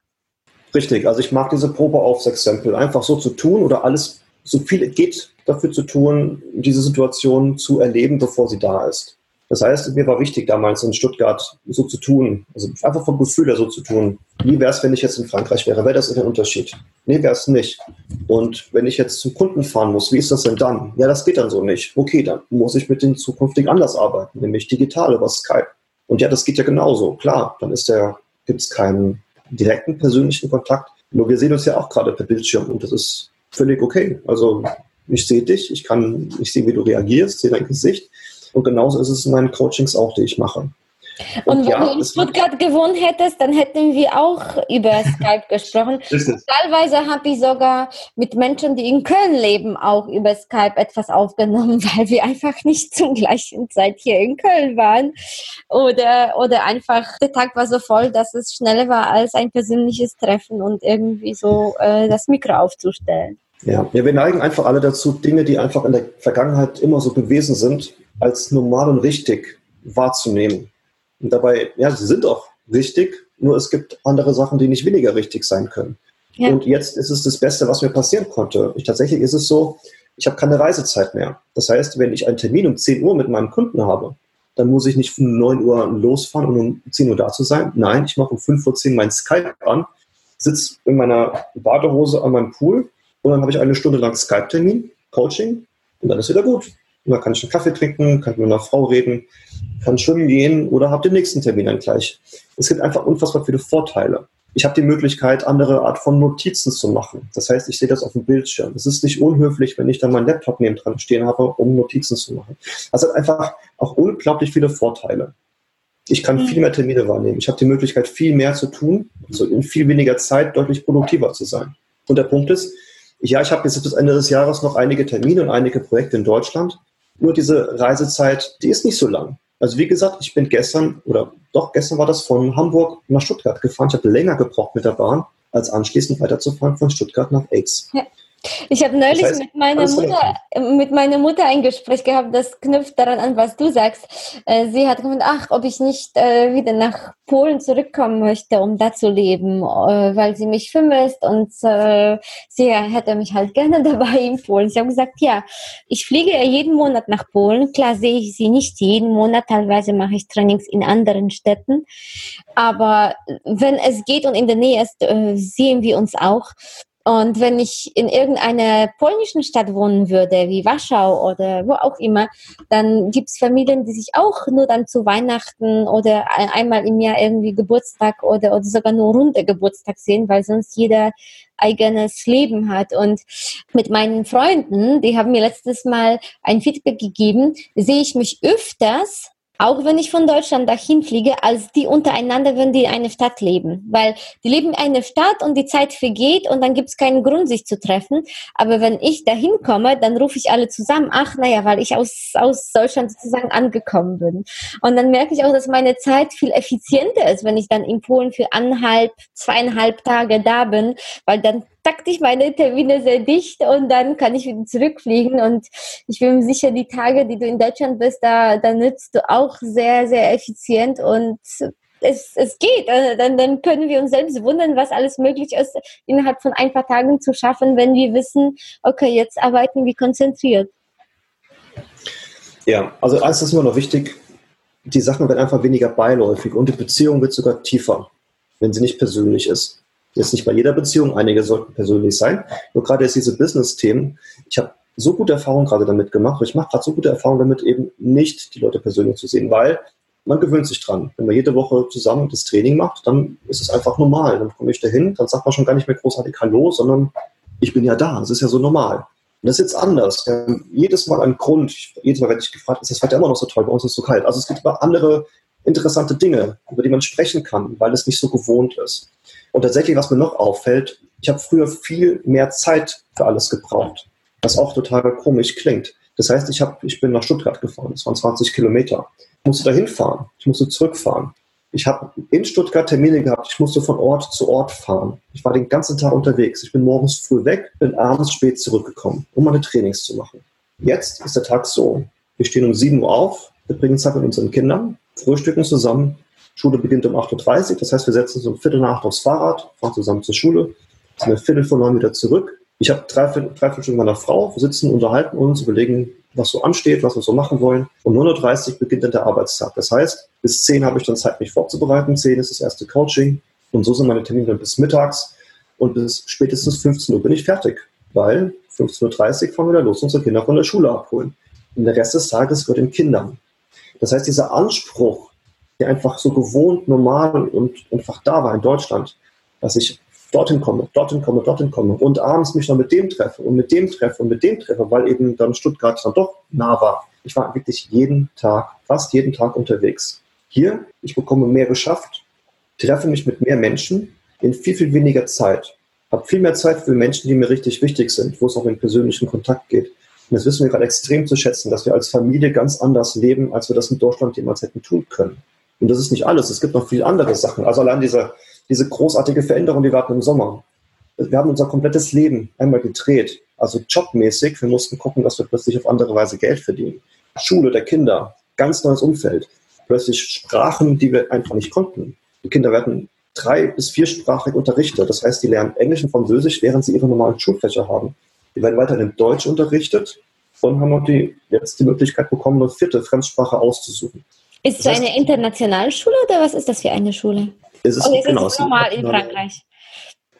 Richtig, also ich mag diese Probe auf Exempel, einfach so zu tun oder alles so viel es geht dafür zu tun, diese Situation zu erleben, bevor sie da ist. Das heißt, mir war wichtig damals in Stuttgart so zu tun, also einfach vom Gefühl her so zu tun. Wie wäre es, wenn ich jetzt in Frankreich wäre? Wäre das ein Unterschied? Nee, wäre es nicht. Und wenn ich jetzt zum Kunden fahren muss, wie ist das denn dann? Ja, das geht dann so nicht. Okay, dann muss ich mit den zukünftigen anders arbeiten, nämlich digital über Skype. Und ja, das geht ja genauso. Klar, dann ist der, gibt es keinen direkten persönlichen Kontakt. Nur wir sehen uns ja auch gerade per Bildschirm und das ist völlig okay. Also ich sehe dich, ich kann, ich sehe, wie du reagierst, sehe dein Gesicht. Und genauso ist es in meinen Coachings auch, die ich mache.
Und, und wenn ja, du in Stuttgart gewohnt hättest, dann hätten wir auch über Skype gesprochen. Teilweise habe ich sogar mit Menschen, die in Köln leben, auch über Skype etwas aufgenommen, weil wir einfach nicht zum gleichen Zeit hier in Köln waren. Oder, oder einfach der Tag war so voll, dass es schneller war als ein persönliches Treffen und irgendwie so äh, das Mikro aufzustellen.
Ja. ja, wir neigen einfach alle dazu, Dinge, die einfach in der Vergangenheit immer so gewesen sind, als normal und richtig wahrzunehmen. Und dabei, ja, sie sind auch richtig, nur es gibt andere Sachen, die nicht weniger richtig sein können. Ja. Und jetzt ist es das Beste, was mir passieren konnte. Ich, tatsächlich ist es so, ich habe keine Reisezeit mehr. Das heißt, wenn ich einen Termin um 10 Uhr mit meinem Kunden habe, dann muss ich nicht um 9 Uhr losfahren, um um 10 Uhr da zu sein. Nein, ich mache um 5.10 Uhr mein Skype an, sitze in meiner Badehose an meinem Pool und dann habe ich eine Stunde lang Skype-Termin, Coaching und dann ist wieder gut. Dann kann ich einen Kaffee trinken, kann mit einer Frau reden, kann schwimmen gehen oder habe den nächsten Termin dann gleich. Es gibt einfach unfassbar viele Vorteile. Ich habe die Möglichkeit, andere Art von Notizen zu machen. Das heißt, ich sehe das auf dem Bildschirm. Es ist nicht unhöflich, wenn ich dann meinen Laptop neben dran stehen habe, um Notizen zu machen. Also hat einfach auch unglaublich viele Vorteile. Ich kann mhm. viel mehr Termine wahrnehmen. Ich habe die Möglichkeit, viel mehr zu tun, also in viel weniger Zeit deutlich produktiver zu sein. Und der Punkt ist, ja, ich habe jetzt bis Ende des Jahres noch einige Termine und einige Projekte in Deutschland. Nur diese Reisezeit, die ist nicht so lang. Also wie gesagt, ich bin gestern, oder doch gestern war das von Hamburg nach Stuttgart gefahren. Ich habe länger gebraucht mit der Bahn, als anschließend weiterzufahren von Stuttgart nach Aix. Ja.
Ich habe neulich das heißt, mit, meiner Mutter, mit meiner Mutter ein Gespräch gehabt, das knüpft daran an, was du sagst. Äh, sie hat gemeint, ach, ob ich nicht äh, wieder nach Polen zurückkommen möchte, um da zu leben, äh, weil sie mich vermisst und sie hätte mich halt gerne dabei in Polen. Ich habe gesagt, ja, ich fliege ja jeden Monat nach Polen. Klar sehe ich sie nicht jeden Monat, teilweise mache ich Trainings in anderen Städten. Aber wenn es geht und in der Nähe ist, sehen wir uns auch. Und wenn ich in irgendeiner polnischen Stadt wohnen würde, wie Warschau oder wo auch immer, dann gibt es Familien, die sich auch nur dann zu Weihnachten oder einmal im Jahr irgendwie Geburtstag oder, oder sogar nur runde Geburtstag sehen, weil sonst jeder eigenes Leben hat. Und mit meinen Freunden, die haben mir letztes Mal ein Feedback gegeben, sehe ich mich öfters auch wenn ich von Deutschland dahin fliege, als die untereinander, wenn die in einer Stadt leben. Weil die leben in einer Stadt und die Zeit vergeht und dann gibt es keinen Grund, sich zu treffen. Aber wenn ich dahin komme, dann rufe ich alle zusammen. Ach, naja, weil ich aus, aus Deutschland sozusagen angekommen bin. Und dann merke ich auch, dass meine Zeit viel effizienter ist, wenn ich dann in Polen für anderthalb, zweieinhalb Tage da bin, weil dann taktisch meine Termine sehr dicht und dann kann ich wieder zurückfliegen. Und ich bin mir sicher, die Tage, die du in Deutschland bist, da, da nützt du auch sehr, sehr effizient und es, es geht. Also dann, dann können wir uns selbst wundern, was alles möglich ist, innerhalb von ein paar Tagen zu schaffen, wenn wir wissen, okay, jetzt arbeiten wir konzentriert.
Ja, also eins ist immer noch wichtig, die Sachen werden einfach weniger beiläufig und die Beziehung wird sogar tiefer, wenn sie nicht persönlich ist. Jetzt nicht bei jeder Beziehung, einige sollten persönlich sein. Nur gerade jetzt diese Business-Themen, ich habe so gute Erfahrungen gerade damit gemacht, ich mache gerade so gute Erfahrungen damit, eben nicht die Leute persönlich zu sehen, weil man gewöhnt sich dran. Wenn man jede Woche zusammen das Training macht, dann ist es einfach normal. Dann komme ich dahin, dann sagt man schon gar nicht mehr großartig Hallo, sondern ich bin ja da. Das ist ja so normal. Und das ist jetzt anders. jedes Mal ein Grund, jedes Mal werde ich gefragt, ist das Wetter immer noch so toll, bei uns ist es so kalt. Also es gibt immer andere interessante Dinge, über die man sprechen kann, weil es nicht so gewohnt ist. Und tatsächlich, was mir noch auffällt, ich habe früher viel mehr Zeit für alles gebraucht, was auch total komisch klingt. Das heißt, ich, hab, ich bin nach Stuttgart gefahren, das waren 20 Kilometer. Ich musste dahin fahren, ich musste zurückfahren. Ich habe in Stuttgart Termine gehabt, ich musste von Ort zu Ort fahren. Ich war den ganzen Tag unterwegs. Ich bin morgens früh weg, bin abends spät zurückgekommen, um meine Trainings zu machen. Jetzt ist der Tag so. Wir stehen um 7 Uhr auf, wir bringen Zeit mit unseren Kindern, frühstücken zusammen, Schule beginnt um 8.30 Uhr, das heißt, wir setzen uns um Viertel nach acht aufs Fahrrad, fahren zusammen zur Schule, sind wir Viertel vor neun wieder zurück. Ich habe drei, drei mit meiner Frau, wir sitzen, unterhalten uns, überlegen, was so ansteht, was wir so machen wollen. Um 9.30 Uhr beginnt dann der Arbeitstag. Das heißt, bis 10 habe ich dann Zeit, mich vorzubereiten. 10 ist das erste Coaching. Und so sind meine Termine dann bis mittags. Und bis spätestens 15 Uhr bin ich fertig. Weil 15.30 Uhr fahren wir wieder los, unsere Kinder von der Schule abholen. Und der Rest des Tages gehört den Kindern. Das heißt, dieser Anspruch, der einfach so gewohnt, normal und einfach da war in Deutschland, dass ich dorthin komme, dorthin komme, dorthin komme und abends mich dann mit dem treffe und mit dem treffe und mit dem treffe, weil eben dann Stuttgart dann doch nah war. Ich war wirklich jeden Tag, fast jeden Tag unterwegs. Hier, ich bekomme mehr geschafft, treffe mich mit mehr Menschen in viel, viel weniger Zeit. Habe viel mehr Zeit für Menschen, die mir richtig wichtig sind, wo es auch in persönlichen Kontakt geht. Und das wissen wir gerade extrem zu schätzen, dass wir als Familie ganz anders leben, als wir das in Deutschland jemals hätten tun können. Und das ist nicht alles. Es gibt noch viele andere Sachen. Also allein diese, diese großartige Veränderung, die wir hatten im Sommer. Wir haben unser komplettes Leben einmal gedreht. Also jobmäßig. Wir mussten gucken, dass wir plötzlich auf andere Weise Geld verdienen. Schule der Kinder. Ganz neues Umfeld. Plötzlich Sprachen, die wir einfach nicht konnten. Die Kinder werden drei- bis viersprachig unterrichtet. Das heißt, die lernen Englisch und Französisch, während sie ihre normalen Schulfächer haben. Die werden weiterhin in Deutsch unterrichtet und haben noch die, jetzt die Möglichkeit bekommen, eine vierte Fremdsprache auszusuchen.
Ist es eine internationale Schule oder was ist das für eine Schule?
Ist es,
ist
genau,
es normal in Frankreich?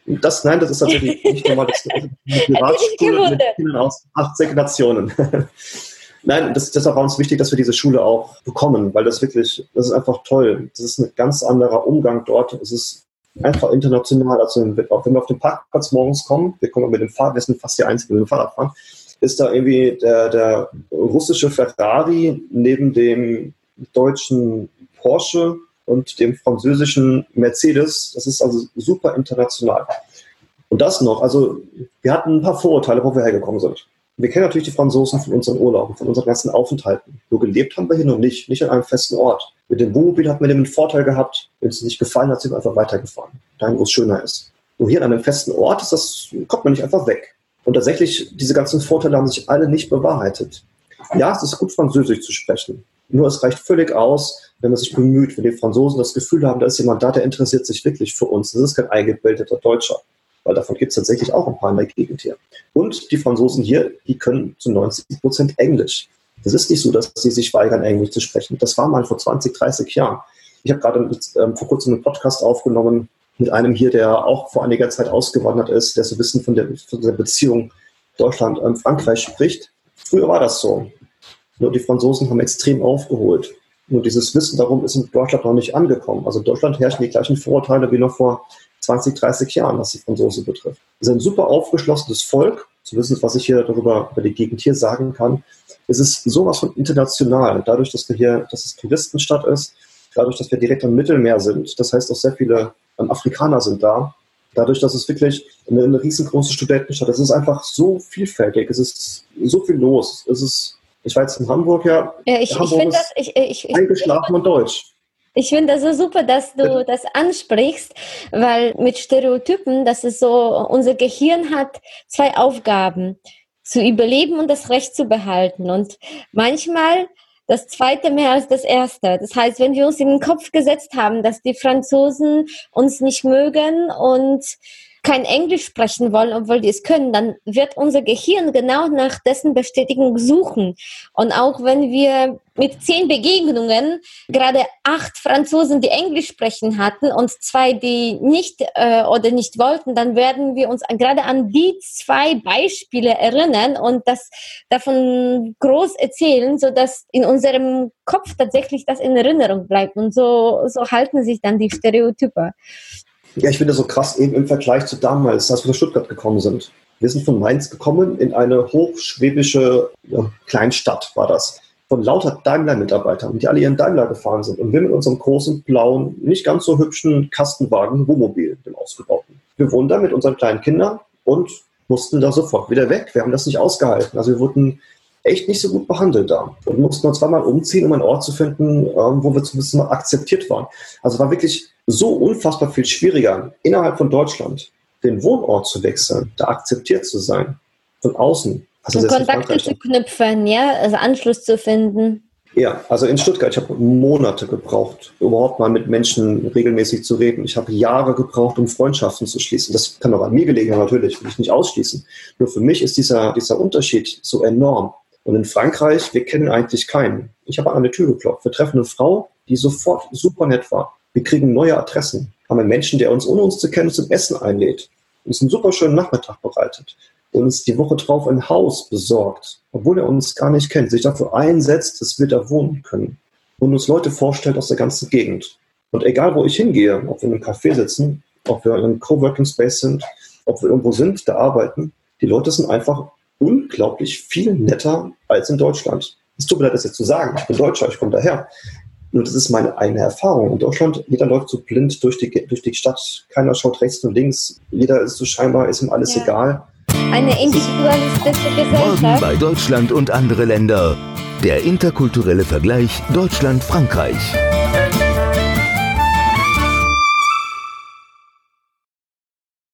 Das, nein, das ist tatsächlich nicht normal. Das ist eine Privatschule mit Kindern aus 18 Nationen. nein, das, deshalb war uns wichtig, dass wir diese Schule auch bekommen, weil das wirklich, das ist einfach toll. Das ist ein ganz anderer Umgang dort. Es ist einfach international. Also wenn wir auf dem Parkplatz morgens kommen, wir kommen mit dem Fahrrad, wir sind fast die Einzigen, die mit dem Fahrrad fahren, ist da irgendwie der, der russische Ferrari neben dem deutschen Porsche und dem französischen Mercedes. Das ist also super international. Und das noch, also wir hatten ein paar Vorurteile, wo wir hergekommen sind. Wir kennen natürlich die Franzosen von unseren Urlauben, von unseren ganzen Aufenthalten. Nur gelebt haben wir hier noch nicht, nicht an einem festen Ort. Mit dem Wohnmobil hat man den Vorteil gehabt, wenn es nicht gefallen hat, sind wir einfach weitergefahren, dahin, wo es schöner ist. Nur hier an einem festen Ort ist das, kommt man nicht einfach weg. Und tatsächlich, diese ganzen Vorteile haben sich alle nicht bewahrheitet. Ja, es ist gut, Französisch zu sprechen. Nur es reicht völlig aus, wenn man sich bemüht, wenn die Franzosen das Gefühl haben, da ist jemand da, der interessiert sich wirklich für uns. Das ist kein eingebildeter Deutscher, weil davon gibt es tatsächlich auch ein paar in der Gegend hier. Und die Franzosen hier, die können zu 90 Prozent Englisch. Das ist nicht so, dass sie sich weigern, Englisch zu sprechen. Das war mal vor 20, 30 Jahren. Ich habe gerade ähm, vor kurzem einen Podcast aufgenommen mit einem hier, der auch vor einiger Zeit ausgewandert ist, der so ein bisschen von der, von der Beziehung Deutschland-Frankreich spricht. Früher war das so. Nur die Franzosen haben extrem aufgeholt. Nur dieses Wissen darum ist in Deutschland noch nicht angekommen. Also in Deutschland herrschen die gleichen Vorurteile wie noch vor 20, 30 Jahren, was die Franzosen betrifft. Wir sind ein super aufgeschlossenes Volk. Zu wissen, was ich hier darüber über die Gegend hier sagen kann. Es ist sowas von international. Dadurch, dass wir hier, dass es Touristenstadt ist, dadurch, dass wir direkt am Mittelmeer sind. Das heißt, auch sehr viele ähm, Afrikaner sind da. Dadurch, dass es wirklich eine, eine riesengroße Studentenstadt ist. Es ist einfach so vielfältig. Es ist so viel los. Es ist ich war jetzt in Hamburg, ja.
ja ich,
Hamburg
ich das, ich, ich,
eingeschlafen und deutsch.
Ich finde das so super, dass du das ansprichst, weil mit Stereotypen, das ist so, unser Gehirn hat zwei Aufgaben, zu überleben und das Recht zu behalten. Und manchmal das zweite mehr als das erste. Das heißt, wenn wir uns in den Kopf gesetzt haben, dass die Franzosen uns nicht mögen und kein Englisch sprechen wollen, obwohl die es können, dann wird unser Gehirn genau nach dessen Bestätigung suchen. Und auch wenn wir mit zehn Begegnungen gerade acht Franzosen, die Englisch sprechen hatten und zwei, die nicht äh, oder nicht wollten, dann werden wir uns gerade an die zwei Beispiele erinnern und das davon groß erzählen, so dass in unserem Kopf tatsächlich das in Erinnerung bleibt. Und so, so halten sich dann die Stereotype.
Ja, ich finde das so krass eben im Vergleich zu damals, als wir nach Stuttgart gekommen sind. Wir sind von Mainz gekommen in eine hochschwäbische ja, Kleinstadt, war das. Von lauter Daimler-Mitarbeitern, die alle ihren Daimler gefahren sind. Und wir mit unserem großen, blauen, nicht ganz so hübschen Kastenwagen, Wohnmobil, dem ausgebauten. Wir wohnen da mit unseren kleinen Kindern und mussten da sofort wieder weg. Wir haben das nicht ausgehalten. Also wir wurden echt nicht so gut behandelt da und mussten uns zweimal umziehen, um einen Ort zu finden, ähm, wo wir zumindest mal akzeptiert waren. Also war wirklich so unfassbar viel schwieriger, innerhalb von Deutschland den Wohnort zu wechseln, da akzeptiert zu sein, von außen.
Also und Kontakte zu knüpfen, ja, also Anschluss zu finden.
Ja, also in Stuttgart, ich habe Monate gebraucht, überhaupt mal mit Menschen regelmäßig zu reden. Ich habe Jahre gebraucht, um Freundschaften zu schließen. Das kann auch an mir gelegen haben, natürlich, will ich nicht ausschließen. Nur für mich ist dieser, dieser Unterschied so enorm. Und in Frankreich, wir kennen eigentlich keinen. Ich habe an eine Tür geklopft. Wir treffen eine Frau, die sofort super nett war. Wir kriegen neue Adressen, haben einen Menschen, der uns ohne uns zu kennen zum Essen einlädt, uns einen super schönen Nachmittag bereitet uns die Woche drauf ein Haus besorgt, obwohl er uns gar nicht kennt, sich dafür einsetzt, dass wir da wohnen können und uns Leute vorstellt aus der ganzen Gegend. Und egal, wo ich hingehe, ob wir in einem Café sitzen, ob wir in einem Coworking Space sind, ob wir irgendwo sind, da arbeiten, die Leute sind einfach unglaublich viel netter als in Deutschland. Es tut mir leid, das jetzt zu sagen. Ich bin Deutscher, ich komme daher. Nur das ist meine eigene Erfahrung. In Deutschland, jeder läuft so blind durch die, durch die Stadt. Keiner schaut rechts und links. Jeder ist so scheinbar, ist ihm alles ja. egal.
Eine individualistische Gesellschaft.
Morgen bei Deutschland und andere Länder. Der interkulturelle Vergleich Deutschland-Frankreich.